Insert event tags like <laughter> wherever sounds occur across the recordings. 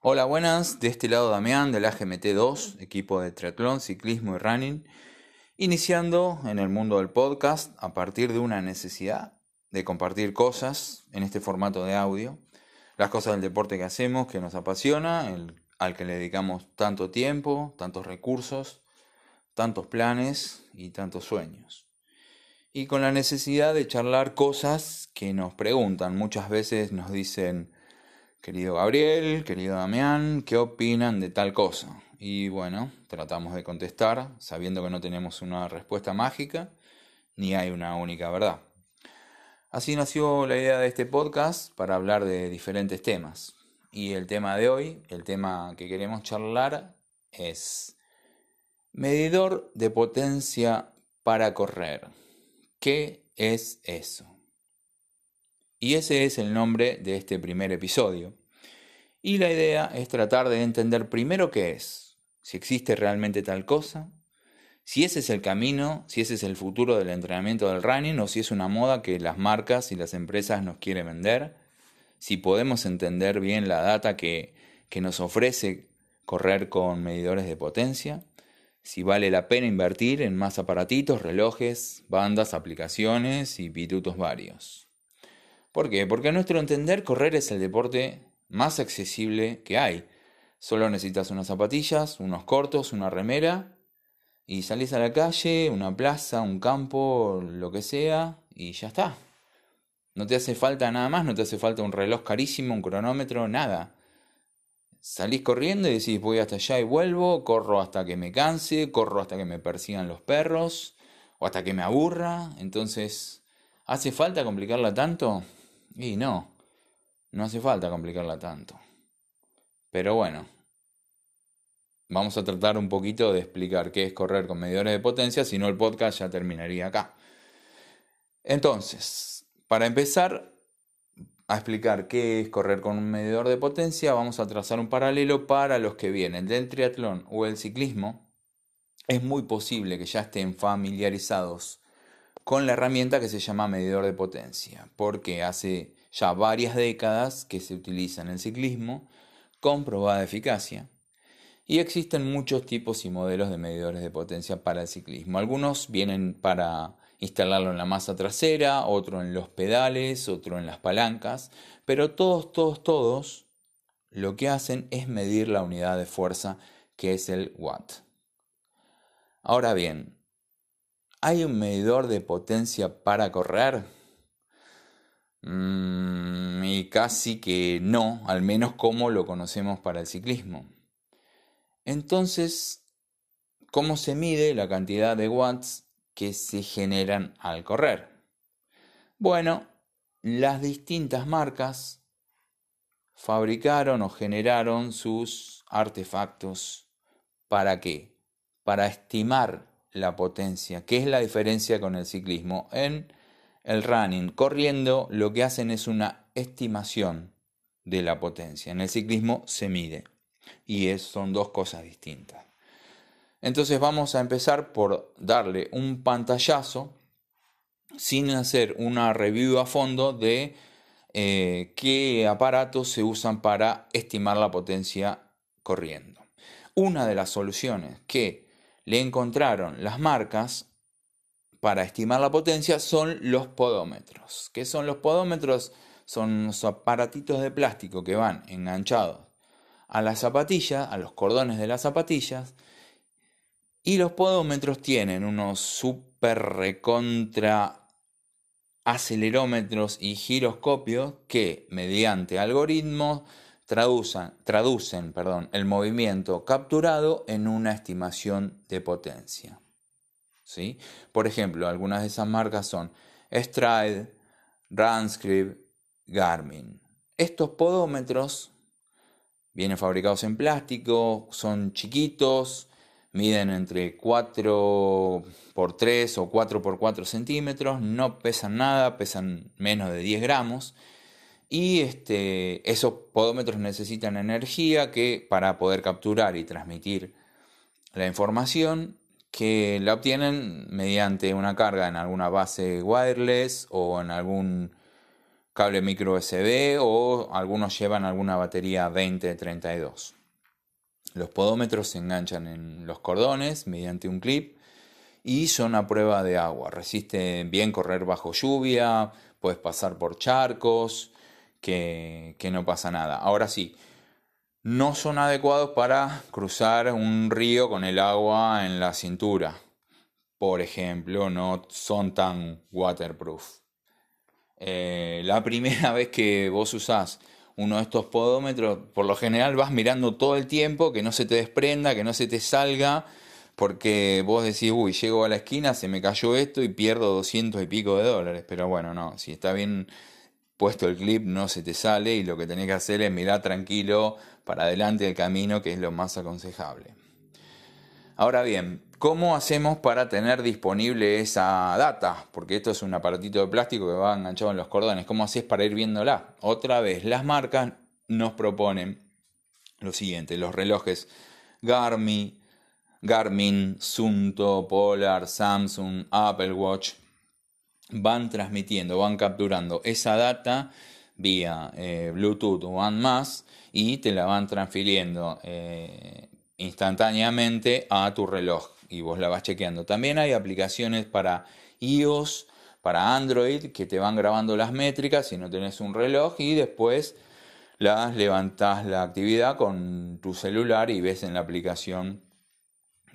Hola, buenas. De este lado Damián del AGMT2, equipo de triatlón, ciclismo y running, iniciando en el mundo del podcast a partir de una necesidad de compartir cosas en este formato de audio, las cosas del deporte que hacemos, que nos apasiona, al que le dedicamos tanto tiempo, tantos recursos, tantos planes y tantos sueños y con la necesidad de charlar cosas que nos preguntan. Muchas veces nos dicen, querido Gabriel, querido Damián, ¿qué opinan de tal cosa? Y bueno, tratamos de contestar sabiendo que no tenemos una respuesta mágica ni hay una única verdad. Así nació la idea de este podcast para hablar de diferentes temas. Y el tema de hoy, el tema que queremos charlar es medidor de potencia para correr. ¿Qué es eso? Y ese es el nombre de este primer episodio. Y la idea es tratar de entender primero qué es, si existe realmente tal cosa, si ese es el camino, si ese es el futuro del entrenamiento del running o si es una moda que las marcas y las empresas nos quieren vender, si podemos entender bien la data que, nos ofrece correr con medidores de potencia si vale la pena invertir en más aparatitos, relojes, bandas, aplicaciones y pitutos varios. ¿Por qué? Porque a nuestro entender correr es el deporte más accesible que hay. Solo necesitas unas zapatillas, unos cortos, una remera y salís a la calle, una plaza, un campo, lo que sea y ya está. No te hace falta nada más, no te hace falta un reloj carísimo, un cronómetro, nada. Salís corriendo y decís voy hasta allá y vuelvo, corro hasta que me canse, corro hasta que me persigan los perros o hasta que me aburra. Entonces, ¿hace falta complicarla tanto? Y no, no hace falta complicarla tanto. Pero bueno, vamos a tratar un poquito de explicar qué es correr con medidores de potencia, si no el podcast ya terminaría acá. Entonces, para empezar, a explicar qué es correr con un medidor de potencia, vamos a trazar un paralelo para los que vienen del triatlón o el ciclismo. Es muy posible que ya estén familiarizados con la herramienta que se llama medidor de potencia, porque hace ya varias décadas que se utiliza en el ciclismo con probada eficacia. Y existen muchos tipos y modelos de medidores de potencia para el ciclismo. Algunos vienen para instalarlo en la masa trasera, otro en los pedales, otro en las palancas, pero todos, todos, todos lo que hacen es medir la unidad de fuerza que es el watt. Ahora bien, ¿hay un medidor de potencia para correr? Mm, y casi que no, al menos como lo conocemos para el ciclismo. Entonces, ¿cómo se mide la cantidad de watts que se generan al correr. Bueno, las distintas marcas fabricaron o generaron sus artefactos. ¿Para qué? Para estimar la potencia. ¿Qué es la diferencia con el ciclismo? En el running, corriendo, lo que hacen es una estimación de la potencia. En el ciclismo se mide. Y son dos cosas distintas. Entonces vamos a empezar por darle un pantallazo sin hacer una review a fondo de eh, qué aparatos se usan para estimar la potencia corriendo. Una de las soluciones que le encontraron las marcas para estimar la potencia son los podómetros. ¿Qué son los podómetros? Son unos aparatitos de plástico que van enganchados a la zapatilla, a los cordones de las zapatillas, y los podómetros tienen unos super recontra acelerómetros y giroscopios que mediante algoritmos traducen, traducen perdón, el movimiento capturado en una estimación de potencia. ¿Sí? Por ejemplo, algunas de esas marcas son Stride, Runscript, Garmin. Estos podómetros vienen fabricados en plástico, son chiquitos, miden entre 4 por 3 o 4 por 4 centímetros, no pesan nada, pesan menos de 10 gramos. Y este, esos podómetros necesitan energía que para poder capturar y transmitir la información que la obtienen mediante una carga en alguna base wireless o en algún cable micro USB o algunos llevan alguna batería 2032. Los podómetros se enganchan en los cordones mediante un clip y son a prueba de agua. Resisten bien correr bajo lluvia, puedes pasar por charcos, que, no pasa nada. Ahora sí, no son adecuados para cruzar un río con el agua en la cintura. Por ejemplo, no son tan waterproof. Eh, la <laughs> primera vez que vos usás uno de estos podómetros, por lo general vas mirando todo el tiempo que no se te desprenda, que no se te salga, porque vos decís, uy, llego a la esquina, se me cayó esto y pierdo 200 y pico de dólares. Pero bueno, no, si está bien puesto el clip no se te sale y lo que tenés que hacer es mirar tranquilo para adelante el camino, que es lo más aconsejable. Ahora bien, ¿cómo hacemos para tener disponible esa data? Porque esto es un aparatito de plástico que va enganchado en los cordones. ¿Cómo haces para ir viéndola? Otra vez, las marcas nos proponen lo siguiente, los relojes Garmin, Garmin, Sunto, Polar, Samsung, Apple Watch van transmitiendo, van capturando esa data vía eh, Bluetooth o One más y te la van transfiriendo eh, instantáneamente a tu reloj y vos la vas chequeando. También hay aplicaciones para iOS, para Android, que te van grabando las métricas si no tenés un reloj y después las levantás la actividad con tu celular y ves en la aplicación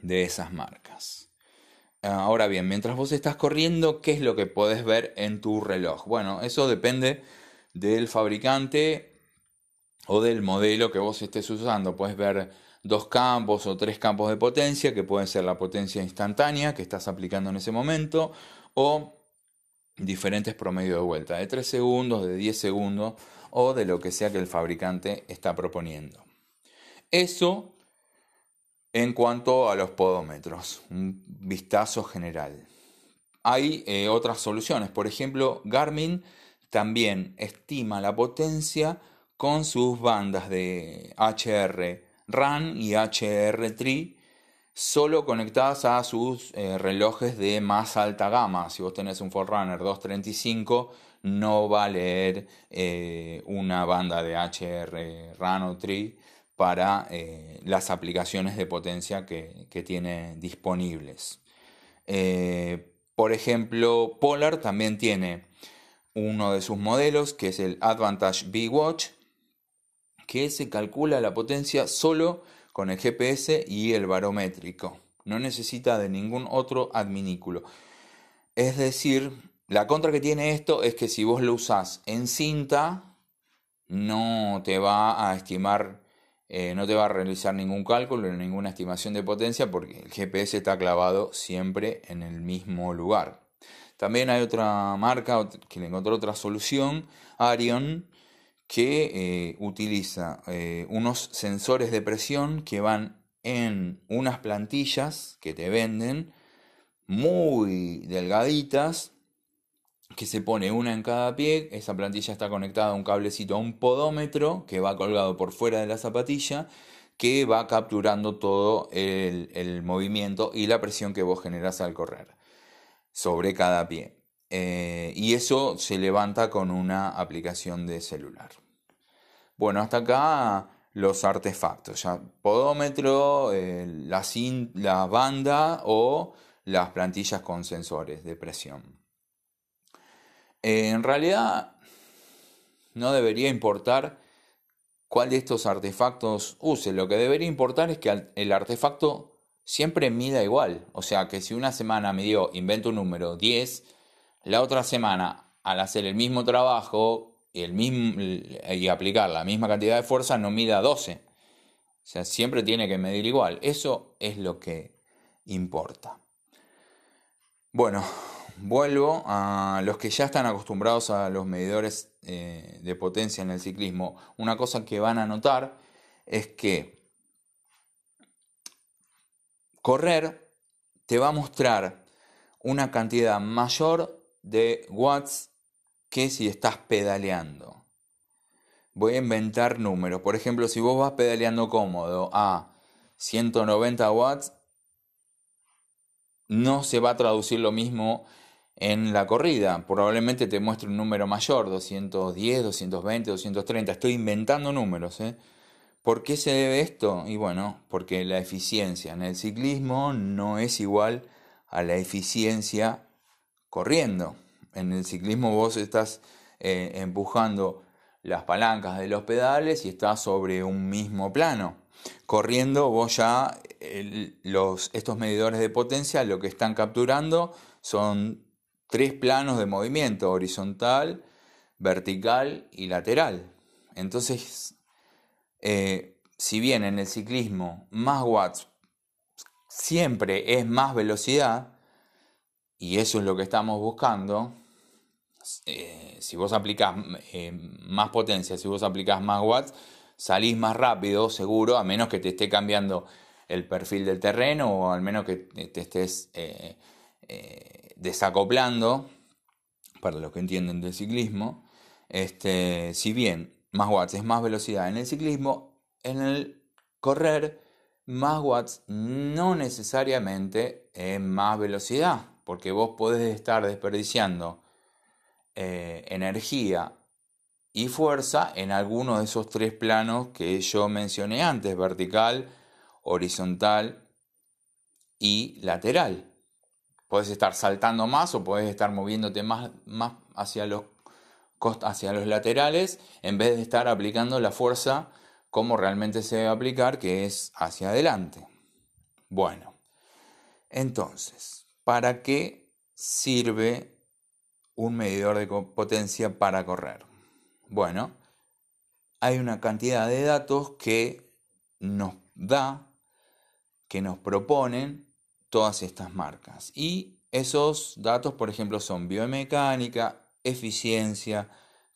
de esas marcas. Ahora bien, mientras vos estás corriendo, ¿qué es lo que podés ver en tu reloj? Bueno, eso depende del fabricante o del modelo que vos estés usando. Puedes ver dos campos o tres campos de potencia, que pueden ser la potencia instantánea que estás aplicando en ese momento, o diferentes promedios de vuelta, de 3 segundos, de 10 segundos, o de lo que sea que el fabricante está proponiendo. Eso en cuanto a los podómetros, un vistazo general. Hay eh, otras soluciones, por ejemplo, Garmin también estima la potencia con sus bandas de HR RAN y HR3 solo conectadas a sus eh, relojes de más alta gama. Si vos tenés un Forerunner 235, no va a leer eh, una banda de HR RAN o TRI para eh, las aplicaciones de potencia que, que tiene disponibles. por ejemplo, Polar también tiene uno de sus modelos que es el Advantage B-Watch que se calcula la potencia solo con el GPS y el barométrico. No necesita de ningún otro adminículo. Es decir, la contra que tiene esto es que si vos lo usás en cinta, no te va a estimar, eh, no te va a realizar ningún cálculo, ninguna estimación de potencia, porque el GPS está clavado siempre en el mismo lugar. También hay otra marca que le encontró otra solución, Arion, que eh, utiliza eh, unos sensores de presión que van en unas plantillas que te venden muy delgaditas que se pone una en cada pie, esa plantilla está conectada a un cablecito a un podómetro que va colgado por fuera de la zapatilla que va capturando todo el, movimiento y la presión que vos generás al correr sobre cada pie. Eh, y eso se levanta con una aplicación de celular. Bueno, hasta acá los artefactos, ya podómetro, eh, la, la banda o las plantillas con sensores de presión. En realidad no debería importar cuál de estos artefactos use. Lo que debería importar es que el artefacto siempre mida igual. O sea que si una semana me dio, invento un número, 10, la otra semana al hacer el mismo trabajo y, el mismo, y aplicar la misma cantidad de fuerza no mida 12. O sea, siempre tiene que medir igual. Eso es lo que importa. Bueno, vuelvo a los que ya están acostumbrados a los medidores eh, de potencia en el ciclismo. Una cosa que van a notar es que correr te va a mostrar una cantidad mayor de watts que si estás pedaleando. Voy a inventar números. Por ejemplo, si vos vas pedaleando cómodo a 190 watts, no se va a traducir lo mismo en la corrida. Probablemente te muestre un número mayor, 210, 220, 230. Estoy inventando números. ¿eh? ¿Por qué se debe esto? Y bueno, porque la eficiencia en el ciclismo no es igual a la eficiencia corriendo. En el ciclismo vos estás eh, empujando las palancas de los pedales y estás sobre un mismo plano. Corriendo vos ya los, estos medidores de potencia lo que están capturando son tres planos de movimiento, horizontal, vertical y lateral. Entonces, eh, si bien en el ciclismo más watts siempre es más velocidad, y eso es lo que estamos buscando, eh, si vos aplicás eh, más potencia, si vos aplicás más watts, salís más rápido, seguro, a menos que te esté cambiando el perfil del terreno o al menos que te estés desacoplando, para los que entienden del ciclismo, este, si bien más watts es más velocidad en el ciclismo, en el correr más watts no necesariamente es más velocidad, porque vos podés estar desperdiciando eh, energía y fuerza en alguno de esos tres planos que yo mencioné antes, vertical, horizontal y lateral. Puedes estar saltando más o puedes estar moviéndote más, más hacia, los, hacia los laterales en vez de estar aplicando la fuerza como realmente se debe aplicar, que es hacia adelante. Bueno, entonces, ¿para qué sirve un medidor de potencia para correr? Bueno, hay una cantidad de datos que nos da, que nos proponen todas estas marcas. Y esos datos, por ejemplo, son biomecánica, eficiencia,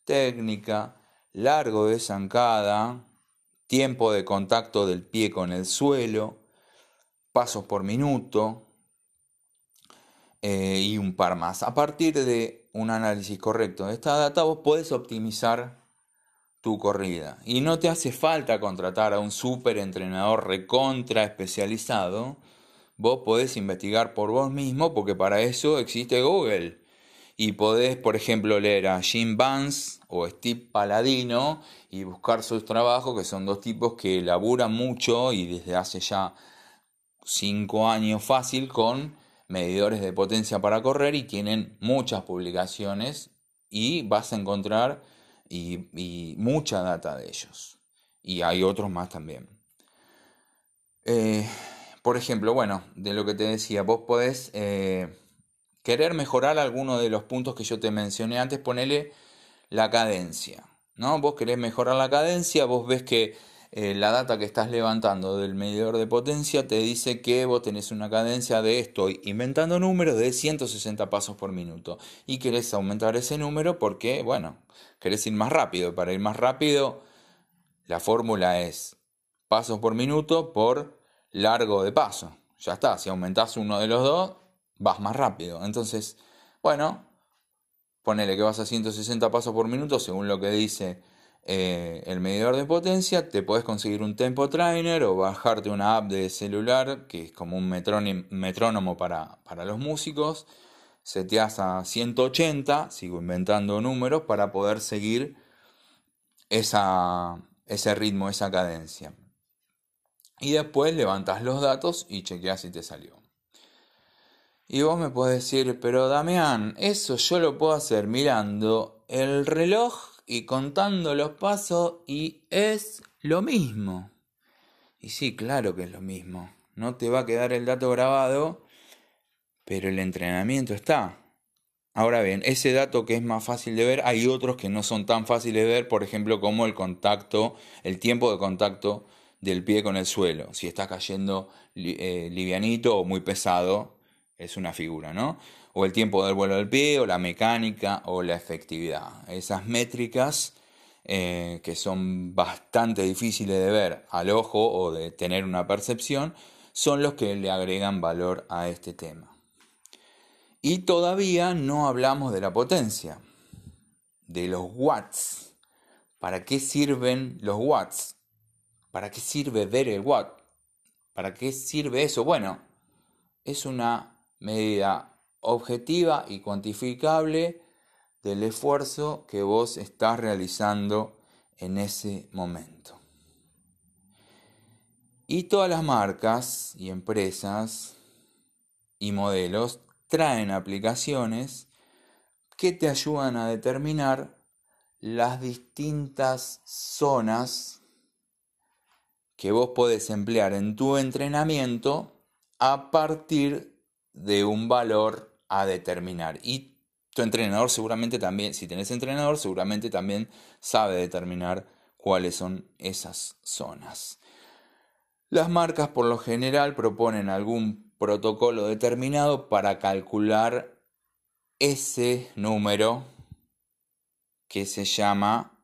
técnica, largo de zancada, tiempo de contacto del pie con el suelo, pasos por minuto eh, y un par más. A partir de un análisis correcto de esta data, vos podés optimizar tu corrida. Y no te hace falta contratar a un super entrenador recontra especializado vos podés investigar por vos mismo porque para eso existe Google. Y podés, por ejemplo, leer a Jim Vance o Steve Paladino y buscar sus trabajos, que son dos tipos que laburan mucho y desde hace ya cinco años fácil con medidores de potencia para correr y tienen muchas publicaciones y vas a encontrar y, mucha data de ellos. Y hay otros más también. Eh, por ejemplo, bueno, de lo que te decía, vos podés eh, querer mejorar alguno de los puntos que yo te mencioné antes, ponele la cadencia. ¿no? Vos querés mejorar la cadencia, vos ves que eh, la data que estás levantando del medidor de potencia te dice que vos tenés una cadencia de, estoy inventando números, de 160 pasos por minuto. Y querés aumentar ese número porque, bueno, querés ir más rápido. Para ir más rápido, la fórmula es pasos por minuto por largo de paso. Ya está, si aumentás uno de los dos, vas más rápido. Entonces, bueno, ponele que vas a 160 pasos por minuto según lo que dice eh, el medidor de potencia. Te puedes conseguir un tempo trainer o bajarte una app de celular que es como un metrónomo para, para los músicos. Seteas a 180, sigo inventando números, para poder seguir esa, ese ritmo, esa cadencia y después levantas los datos y chequeas si te salió. Y vos me podés decir, pero Damián, eso yo lo puedo hacer mirando el reloj y contando los pasos y es lo mismo. Y sí, claro que es lo mismo. No te va a quedar el dato grabado, pero el entrenamiento está. Ahora bien, ese dato que es más fácil de ver, hay otros que no son tan fáciles de ver, por ejemplo, como el contacto, el tiempo de contacto del pie con el suelo. Si está cayendo eh, livianito o muy pesado, es una figura, ¿no? O el tiempo del vuelo del pie, o la mecánica, o la efectividad. Esas métricas eh, que son bastante difíciles de ver al ojo o de tener una percepción, son los que le agregan valor a este tema. Y todavía no hablamos de la potencia, de los watts. ¿Para qué sirven los watts? ¿Para qué sirve ver el watt? ¿Para qué sirve eso? Bueno, es una medida objetiva y cuantificable del esfuerzo que vos estás realizando en ese momento. Y todas las marcas y empresas y modelos traen aplicaciones que te ayudan a determinar las distintas zonas que vos podés emplear en tu entrenamiento a partir de un valor a determinar. Y tu entrenador seguramente también, si tenés entrenador, seguramente también sabe determinar cuáles son esas zonas. Las marcas por lo general proponen algún protocolo determinado para calcular ese número que se llama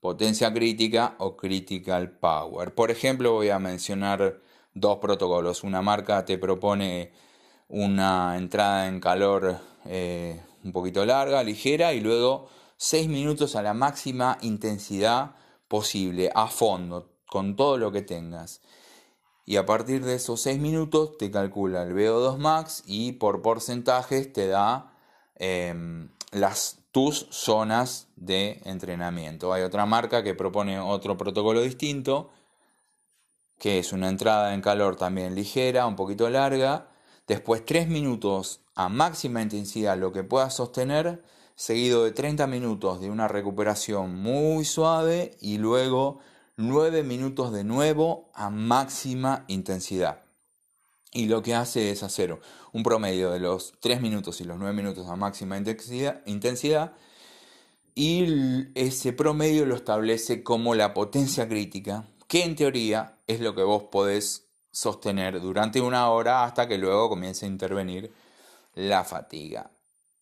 potencia crítica o critical power. Por ejemplo, voy a mencionar dos protocolos. Una marca te propone una entrada en calor eh, un poquito larga, ligera, y luego 6 minutos a la máxima intensidad posible, a fondo, con todo lo que tengas. Y a partir de esos 6 minutos te calcula el VO2 max y por porcentajes te da em, las, tus zonas de entrenamiento. Hay otra marca que propone otro protocolo distinto, que es una entrada en calor también ligera, un poquito larga, después 3 minutos a máxima intensidad lo que puedas sostener, seguido de 30 minutos de una recuperación muy suave y luego 9 minutos de nuevo a máxima intensidad. Y lo que hace es hacer un promedio de los 3 minutos y los 9 minutos a máxima intensidad, y ese promedio lo establece como la potencia crítica, que en teoría es lo que vos podés sostener durante una hora hasta que luego comience a intervenir la fatiga.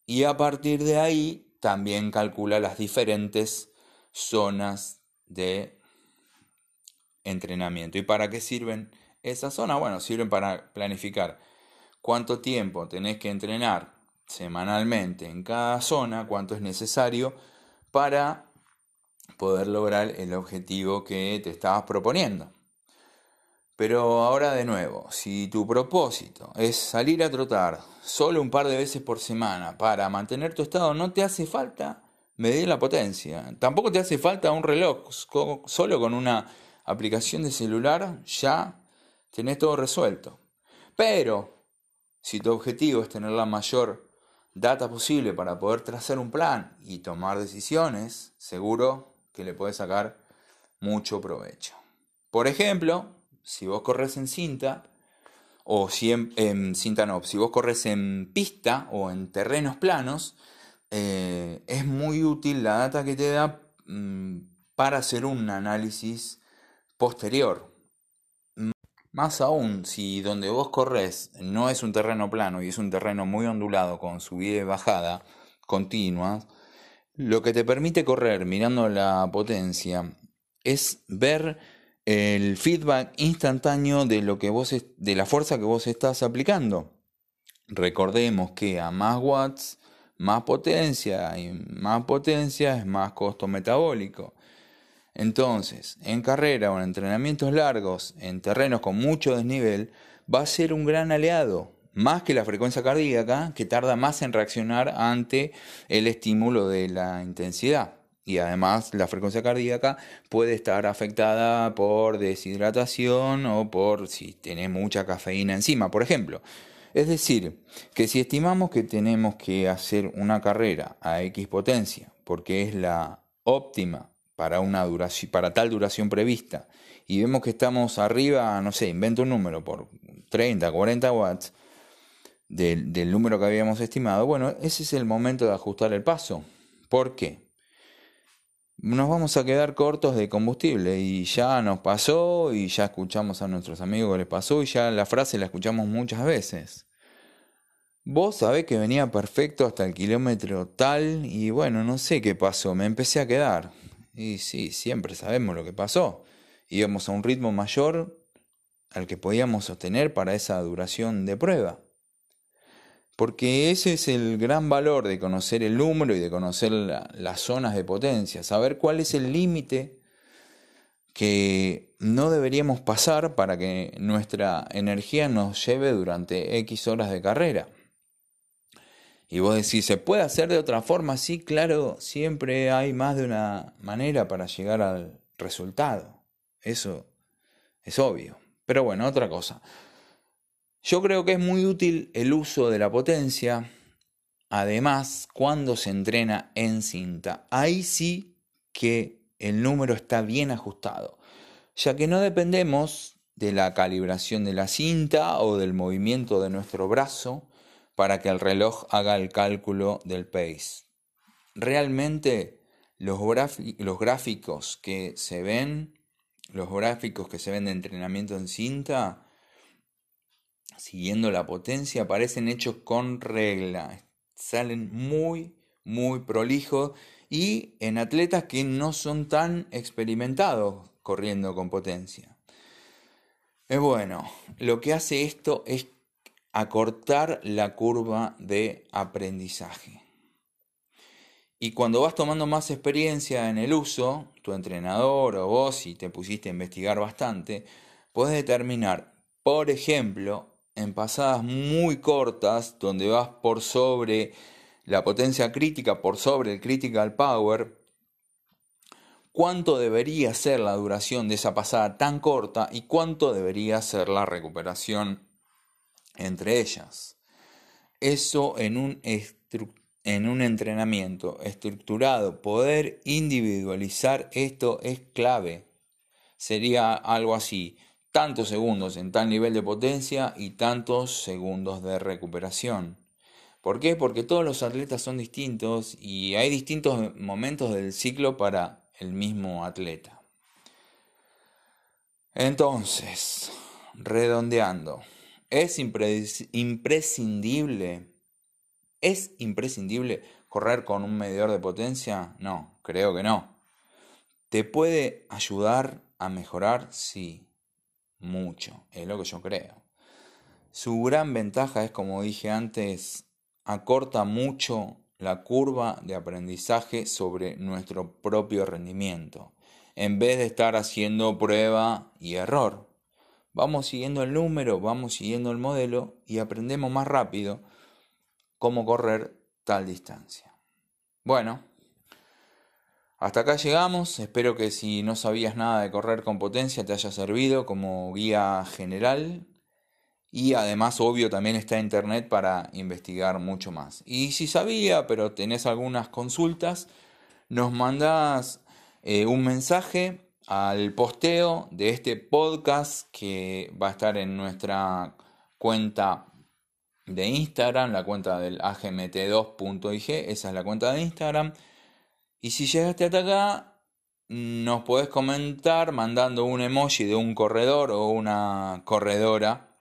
Y a partir de ahí también calcula las diferentes zonas de entrenamiento. ¿Y para qué sirven esas zonas? Bueno, sirven para planificar cuánto tiempo tenés que entrenar semanalmente en cada zona, cuánto es necesario para poder lograr el objetivo que te estabas proponiendo. Pero ahora de nuevo, si tu propósito es salir a trotar solo un par de veces por semana para mantener tu estado, no te hace falta medir la potencia. Tampoco te hace falta un reloj. Solo con una aplicación de celular ya tenés todo resuelto. Pero si tu objetivo es tener la mayor data posible para poder trazar un plan y tomar decisiones, seguro que le puedes sacar mucho provecho. Por ejemplo, si vos corres en cinta, o si en, cinta no, si vos corres en pista o en terrenos planos, eh, es muy útil la data que te da mm, para hacer un análisis posterior. Más aún, si donde vos corres no es un terreno plano y es un terreno muy ondulado con subida y bajada continua, lo que te permite correr mirando la potencia es ver el feedback instantáneo de lo que vos de la fuerza que vos estás aplicando. Recordemos que a más watts, más potencia y más potencia es más costo metabólico. Entonces, en carrera o en entrenamientos largos, en terrenos con mucho desnivel, va a ser un gran aliado, más que la frecuencia cardíaca, que tarda más en reaccionar ante el estímulo de la intensidad y además la frecuencia cardíaca puede estar afectada por deshidratación o por si tiene mucha cafeína encima, por ejemplo. Es decir, que si estimamos que tenemos que hacer una carrera a X potencia, porque es la óptima para, una duración, para tal duración prevista, y vemos que estamos arriba, no sé, invento un número por 30, 40 watts del, del número que habíamos estimado, bueno, ese es el momento de ajustar el paso. ¿Por qué? nos vamos a quedar cortos de combustible y ya nos pasó y ya escuchamos a nuestros amigos que les pasó y ya la frase la escuchamos muchas veces. Vos sabés que venía perfecto hasta el kilómetro tal y bueno, no sé qué pasó, me empecé a quedar. Y sí, siempre sabemos lo que pasó. Íbamos a un ritmo mayor al que podíamos sostener para esa duración de prueba. Porque ese es el gran valor de conocer el número y de conocer las zonas de potencia, saber cuál es el límite que no deberíamos pasar para que nuestra energía nos lleve durante X horas de carrera. Y vos decís, ¿se puede hacer de otra forma? Sí, claro, siempre hay más de una manera para llegar al resultado. Eso es obvio. Pero bueno, otra cosa. Yo creo que es muy útil el uso de la potencia, además, cuando se entrena en cinta. Ahí sí que el número está bien ajustado, ya que no dependemos de la calibración de la cinta o del movimiento de nuestro brazo para que el reloj haga el cálculo del pace. Realmente los, gráficos que se ven, los gráficos que se ven de entrenamiento en cinta, siguiendo la potencia, parecen hechos con regla. Salen muy, muy prolijos y en atletas que no son tan experimentados corriendo con potencia. Es bueno, lo que hace esto es acortar la curva de aprendizaje. Y cuando vas tomando más experiencia en el uso, tu entrenador o vos, si te pusiste a investigar bastante, puedes determinar, por ejemplo, en pasadas muy cortas, donde vas por sobre la potencia crítica, por sobre el critical power, cuánto debería ser la duración de esa pasada tan corta y cuánto debería ser la recuperación entre ellas. Eso en un, en un entrenamiento estructurado, poder individualizar esto es clave. Sería algo así tantos segundos en tal nivel de potencia y tantos segundos de recuperación. ¿Por qué? Porque todos los atletas son distintos y hay distintos momentos del ciclo para el mismo atleta. Entonces, redondeando, ¿es imprescindible? ¿Es imprescindible correr con un medidor de potencia? No, creo que no. ¿Te puede ayudar a mejorar? Sí mucho, es lo que yo creo. Su gran ventaja es, como dije antes, acorta mucho la curva de aprendizaje sobre nuestro propio rendimiento, en vez de estar haciendo prueba y error. Vamos siguiendo el número, vamos siguiendo el modelo y aprendemos más rápido cómo correr tal distancia. Bueno, hasta acá llegamos, espero que si no sabías nada de correr con potencia te haya servido como guía general y además obvio también está internet para investigar mucho más. Y si sabía pero tenés algunas consultas, nos mandás eh, un mensaje al posteo de este podcast que va a estar en nuestra cuenta de Instagram, la cuenta del agmt2.ig, esa es la cuenta de Instagram. Y si llegaste hasta acá, nos podés comentar mandando un emoji de un corredor o una corredora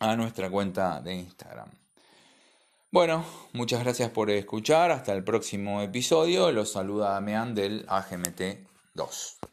a nuestra cuenta de Instagram. Bueno, muchas gracias por escuchar. Hasta el próximo episodio. Los saluda Damián del AGMT 2.